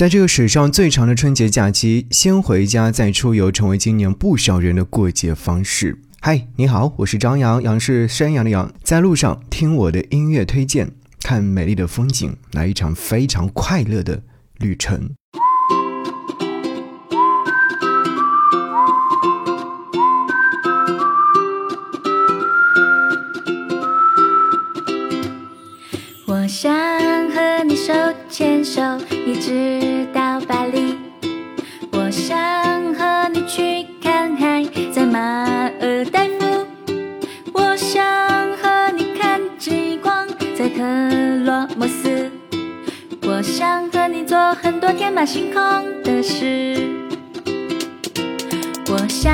在这个史上最长的春节假期，先回家再出游，成为今年不少人的过节方式。嗨，你好，我是张扬，杨是山羊的羊，在路上听我的音乐推荐，看美丽的风景，来一场非常快乐的旅程。我想和你手牵手，一直巴黎。我想和你去看海，在马尔代夫。我想和你看极光，在特罗莫斯。我想和你做很多天马行空的事。我想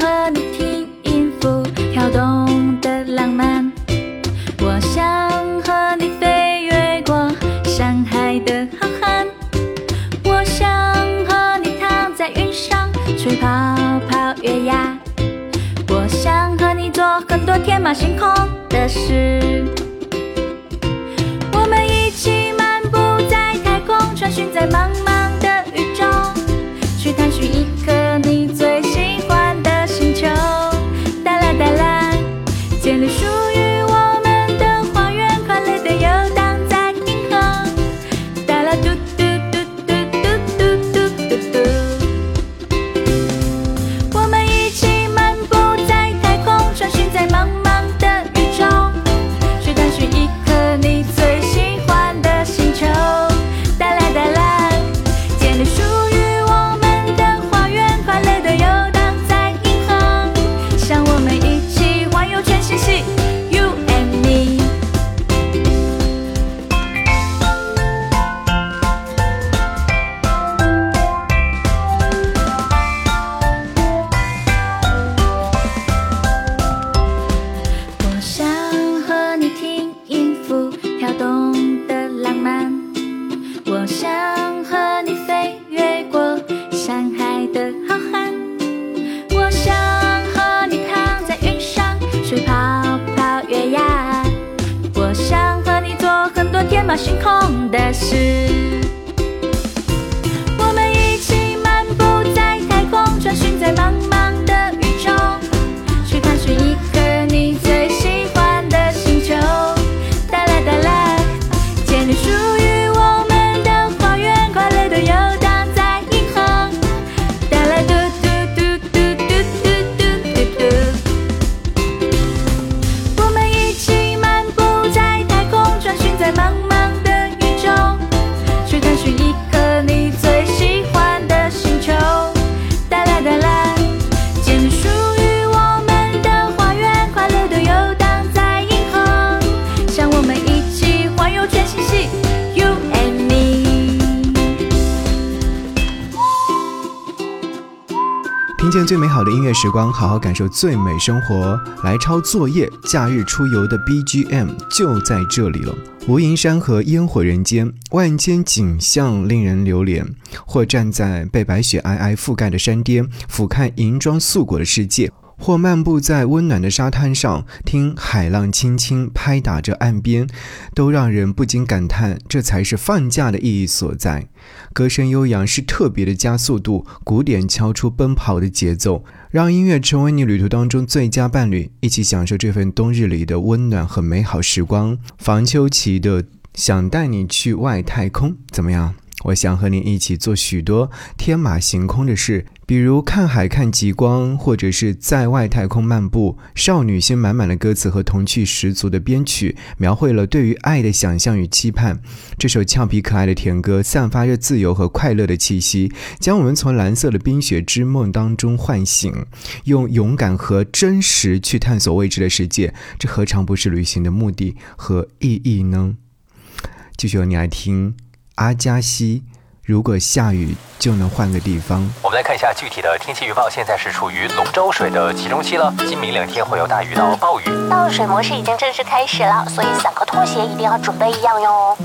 和你呀，我想和你做很多天马行空的事。我们一起漫步在太空，穿行在茫茫最美好的音乐时光，好好感受最美生活。来抄作业、假日出游的 BGM 就在这里了。无垠山河烟火人间，万千景象令人流连。或站在被白雪皑皑覆盖的山巅，俯瞰银装素裹的世界。或漫步在温暖的沙滩上，听海浪轻轻拍打着岸边，都让人不禁感叹，这才是放假的意义所在。歌声悠扬是特别的加速度，鼓点敲出奔跑的节奏，让音乐成为你旅途当中最佳伴侣，一起享受这份冬日里的温暖和美好时光。房秋琪的《想带你去外太空》怎么样？我想和你一起做许多天马行空的事，比如看海、看极光，或者是在外太空漫步。少女心满满的歌词和童趣十足的编曲，描绘了对于爱的想象与期盼。这首俏皮可爱的甜歌，散发着自由和快乐的气息，将我们从蓝色的冰雪之梦当中唤醒，用勇敢和真实去探索未知的世界。这何尝不是旅行的目的和意义呢？继续由你来听。阿加西，如果下雨就能换个地方。我们来看一下具体的天气预报，现在是处于龙舟水的集中期了，今明两天会有大雨到暴雨。倒水模式已经正式开始了，所以伞和拖鞋一定要准备一样哟。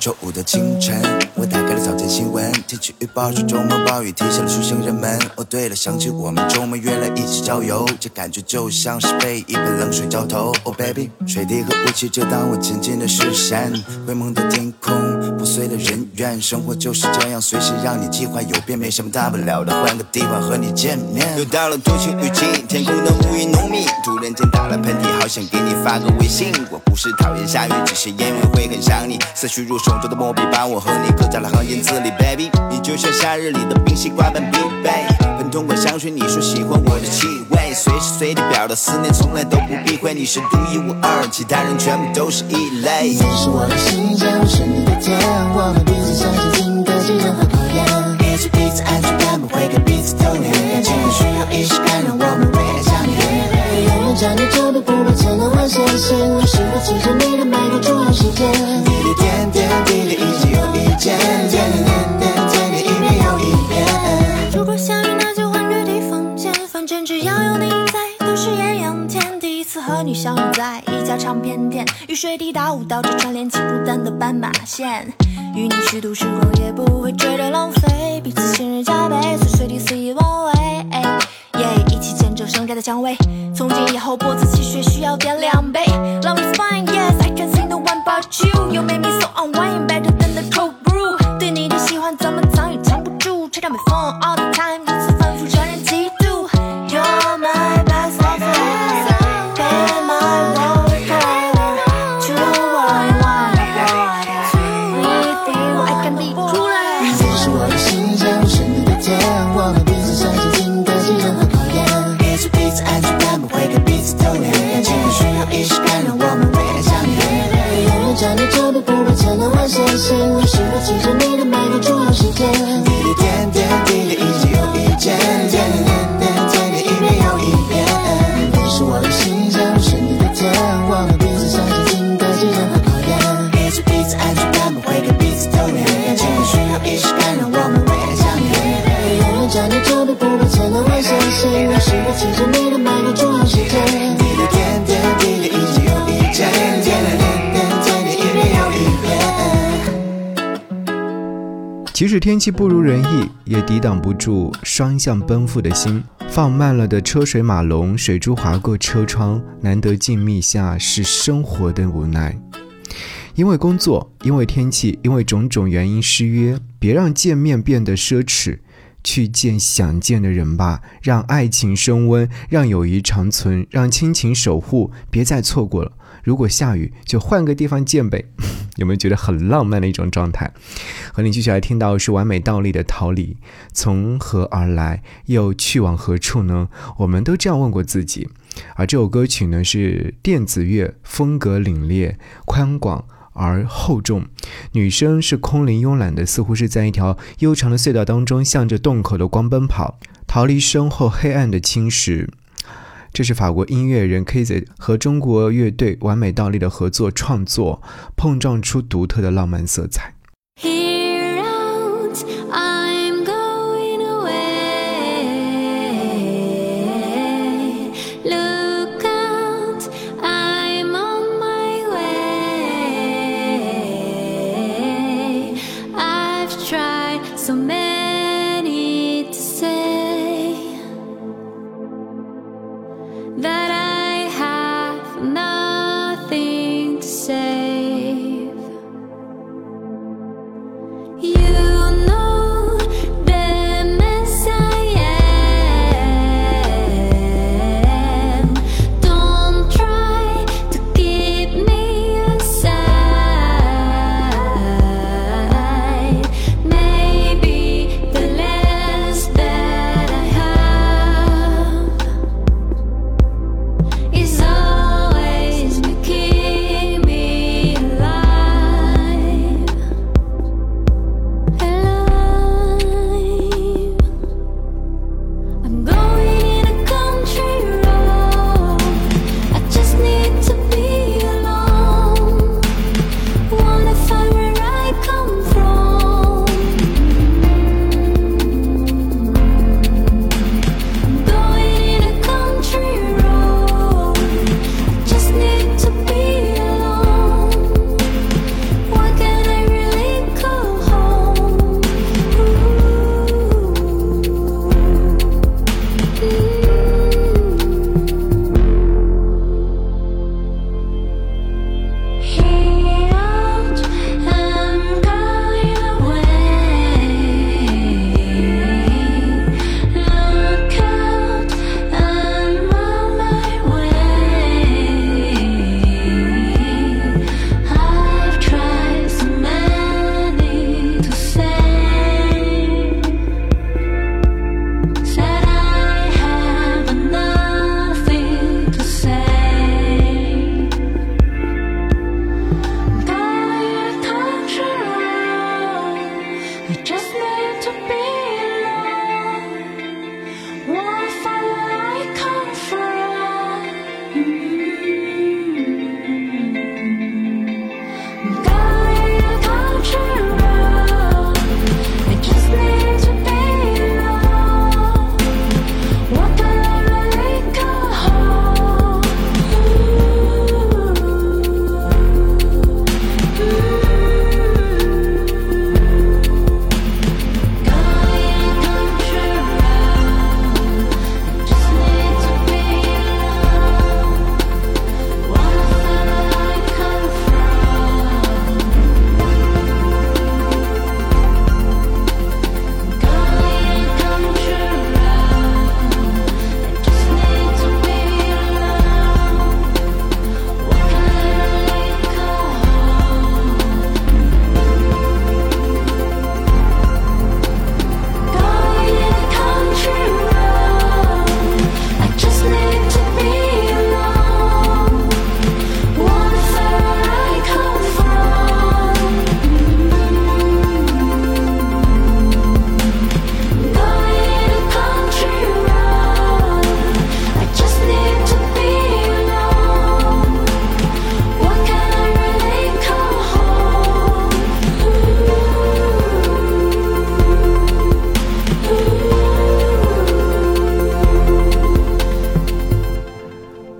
周五的清晨，我打开了早间新闻，天气预报说周末暴雨，提醒了出行人们。哦，对了，想起我们周末约了一起郊游，这感觉就像是被一盆冷水浇头。Oh baby，水滴和雾气遮挡我前进的视线，灰蒙的天空，破碎了人愿，生活就是这样，随时让你计划有变，没什么大不了的，换个地方和你见面。又到了多情雨季，天空的乌云浓密，突然间打了喷嚏，好想给你发个微信。我不是讨厌下雨，只是因为会很想你。思绪如手中的墨笔，把我和你刻在了行言字里，baby，你就像夏日里的冰西瓜般必备。喷通过香水，你说喜欢我的气味，随时随地表达思念，从来都不避讳。你是独一无二，其他人全部都是异类。你是我的心，像我是你的天，我们彼此相信，经得起任何考验。彼此彼此安全感，不会给彼此透露。感情需要仪式感，让我们为爱相连。永远站在这里，不怕前路万险险。我是会记着你的每个重要时间。你的点点滴滴，一直有意见，点点点点点点，一遍又一遍。如果下雨，那就换个地方见。反正只要有你在，都是艳阳天。第一次和你相遇在一家唱片店，雨水滴答舞蹈着串联起孤单的斑马线。与你虚度时光，也不会觉得浪费。彼此信任加倍，随随地肆意妄为。香味。从今以后，脖子气血需要点两杯。Love is fine, yes, I can sing the one about you. You make me so unwind, better than the cold brew. 对你的喜欢怎么藏也藏不住，吹到没风天气不如人意，也抵挡不住双向奔赴的心。放慢了的车水马龙，水珠划过车窗，难得静谧下是生活的无奈。因为工作，因为天气，因为种种原因失约，别让见面变得奢侈。去见想见的人吧，让爱情升温，让友谊长存，让亲情守护，别再错过了。如果下雨，就换个地方见呗。有没有觉得很浪漫的一种状态？和你继续来听到是完美倒立的逃离，从何而来，又去往何处呢？我们都这样问过自己。而这首歌曲呢，是电子乐，风格凛冽，宽广。而厚重，女生是空灵慵懒的，似乎是在一条悠长的隧道当中，向着洞口的光奔跑，逃离身后黑暗的侵蚀。这是法国音乐人 KZ 和中国乐队完美倒立的合作创作，碰撞出独特的浪漫色彩。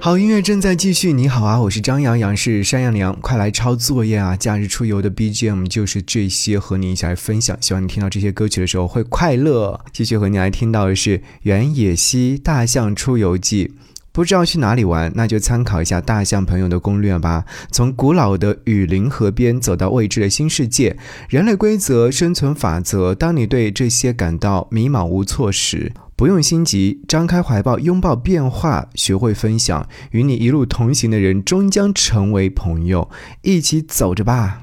好音乐正在继续。你好啊，我是张阳阳，是山羊羊，快来抄作业啊！假日出游的 BGM 就是这些，和你一起来分享。希望你听到这些歌曲的时候会快乐。继续和你来听到的是原野溪大象出游记。不知道去哪里玩，那就参考一下大象朋友的攻略吧。从古老的雨林河边走到未知的新世界，人类规则、生存法则。当你对这些感到迷茫无措时，不用心急，张开怀抱，拥抱变化，学会分享。与你一路同行的人，终将成为朋友。一起走着吧。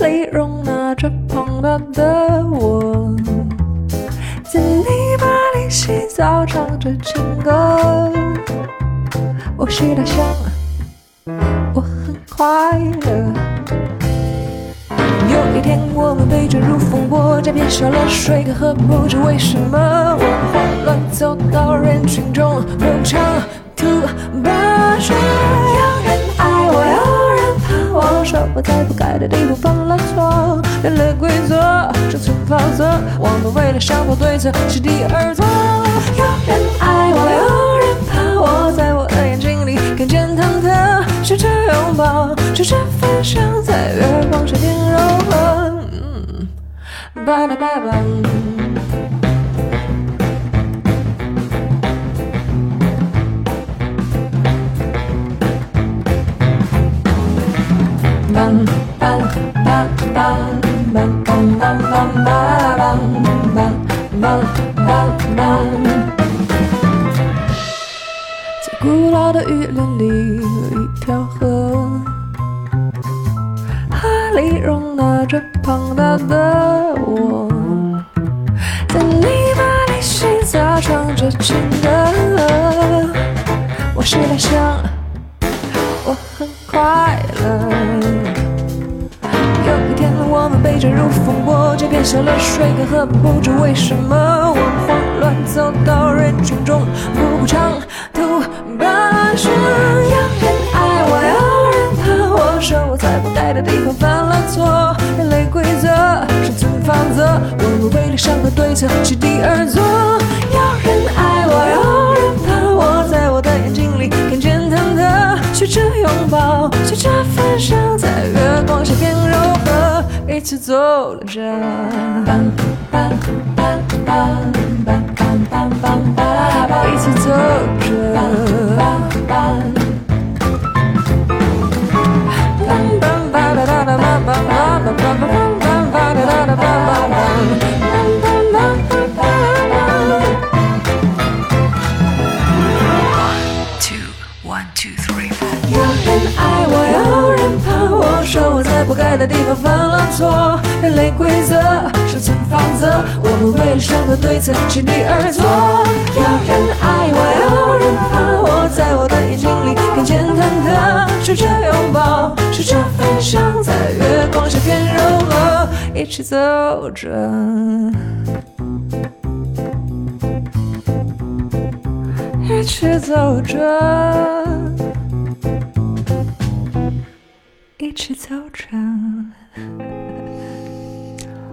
里容纳着庞大的我，在泥巴里洗澡，唱着情歌。我是大象，我很快乐。有一天，我们被卷入风波，这片小了水跟河，不知为什么，我慌乱走到人群中，不唱吐把水。在不该的地方犯了错。人类规则，生存法则，我们为了生活对策，席地而坐。有人爱我，有人怕我，在我的眼睛里看见忐忑，试着拥抱，试着分享，在月光下变柔和。嗯，巴拉巴拉。老的雨林里有一条河，河里容纳着庞大的我，在泥巴里洗澡，唱着情歌。我是大象。我很快乐。有一天，我们被卷入风波，这片小了水跟河，不知为什么，我们慌乱走到人群中，步步唱有人爱我，有人怕我。说我在不待的地方犯了错，人类规则生存法则，我们为了伤和对策去第二座。有人爱我，有人怕我，在我的眼睛里看见忐忑，学着拥抱，学着分享，在月光下变柔和，一起走着，一起走。在的地方犯了错人类规则，生存法则。我们为了生活对策，全力而做。有人爱我，有人怕我，在我的眼睛里看见忐忑，试着拥抱，试着分享，在月光下变柔和，一起走着。一起走着，一起走着。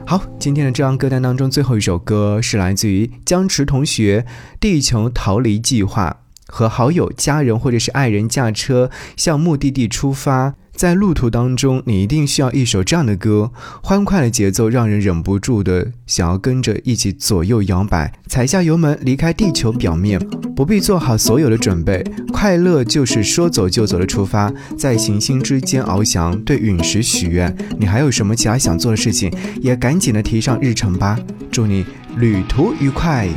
好，今天的这张歌单当中，最后一首歌是来自于江池同学《地球逃离计划》。和好友、家人或者是爱人驾车向目的地出发，在路途当中，你一定需要一首这样的歌，欢快的节奏让人忍不住的想要跟着一起左右摇摆，踩下油门离开地球表面，不必做好所有的准备，快乐就是说走就走的出发，在行星之间翱翔，对陨石许愿。你还有什么其他想做的事情，也赶紧的提上日程吧。祝你旅途愉快。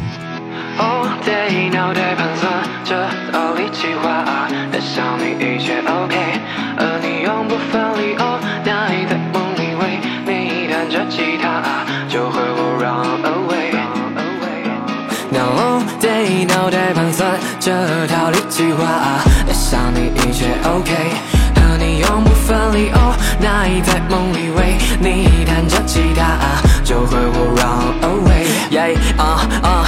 All day 脑袋盘算着逃离计划，但想你一切 OK，而你永不分离。Oh night，在梦里为你弹着吉他，就和我 run away。Now all day 脑袋盘算着逃离计划，但想你一切 OK，和你永不分离。Oh night，在梦里为你弹着吉他，就和我 run away。Yeah 啊啊，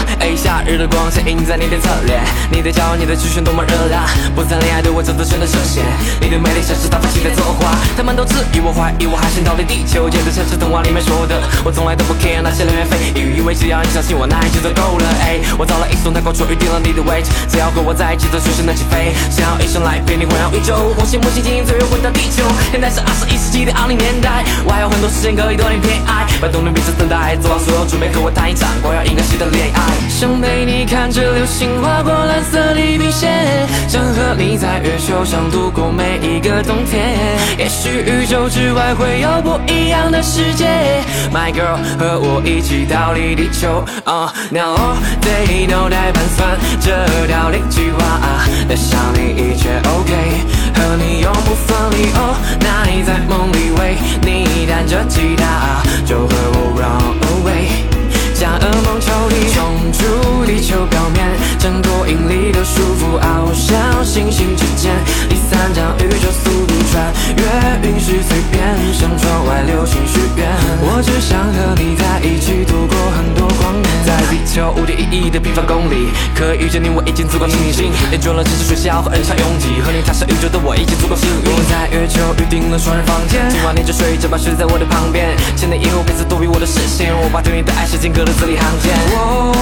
日的光线映在你的侧脸，你的骄傲，你的曲线多么热辣，不谈恋爱对我。真的真的涉险，你的美丽像是大风期待作画，他们都质疑我，怀疑我。还想逃离地球，简直像是童话里面说的，我。从来都不 care 那些流言蜚语，以为只要你相信我，那一切就够了。哎，我。造了一艘太空船，预定了你的位置，只要和我。在一起，这随时能起飞，想要一生来陪你环绕宇宙，红星、木星、金星，最后回到地球。现在是二十一世纪的二零年代，我。还有很多时间可以对你偏爱，摆动你彼此等待，做好所有准备，和我。谈一场光耀银河系的恋爱。想你看着流星划过蓝色地平线，想和你在月球上度过每一个冬天。也许宇宙之外会有不一样的世界，My girl，和我一起逃离地球。啊、now all day 脑袋盘算着逃离计划，带上你一切 OK，和你永不分离。哦，那你在梦里为你弹着吉他，意义的平方公里，可以遇见你我已经足够庆幸。厌倦了城市喧嚣和人潮拥挤，和你踏上宇宙的我已经足够幸运。我在月球预定了双人房间，今晚你就睡着吧，睡在我的旁边。千年以后，彼此躲避我的视线，我把对你的爱写进歌的字里行间。哦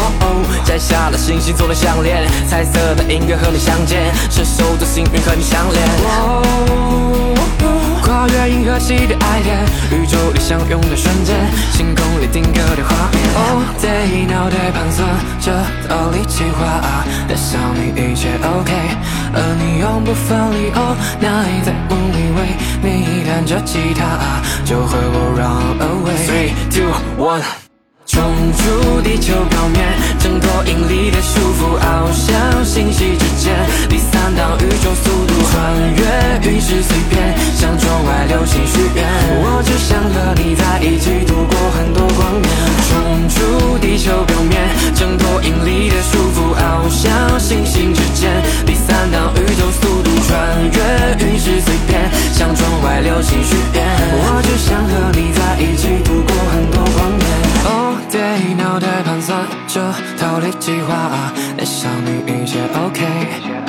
哦哦，摘下了星星做的项链，彩色的音乐和你相见，伸手的幸运和你相连。哦跨越银河系的爱恋，宇宙里相拥的瞬间，星空里定格的画面。All day 脑袋盘算着逃离计划，但想你一切 OK，而你永不分离。Oh night，在梦里为你弹着吉他，就和我 run away。Three, two, one。冲出地球表面，挣脱引力的束缚，翱翔星系之间。第三档宇宙速度，穿越陨石碎片，向窗外流星许愿。我只想和你在一起度过很多光年。冲出地球表面，挣脱引力的束缚，翱翔星星之间。第三档宇宙速度，穿越陨石碎片，向窗外流星许计划，爱上你一切 OK。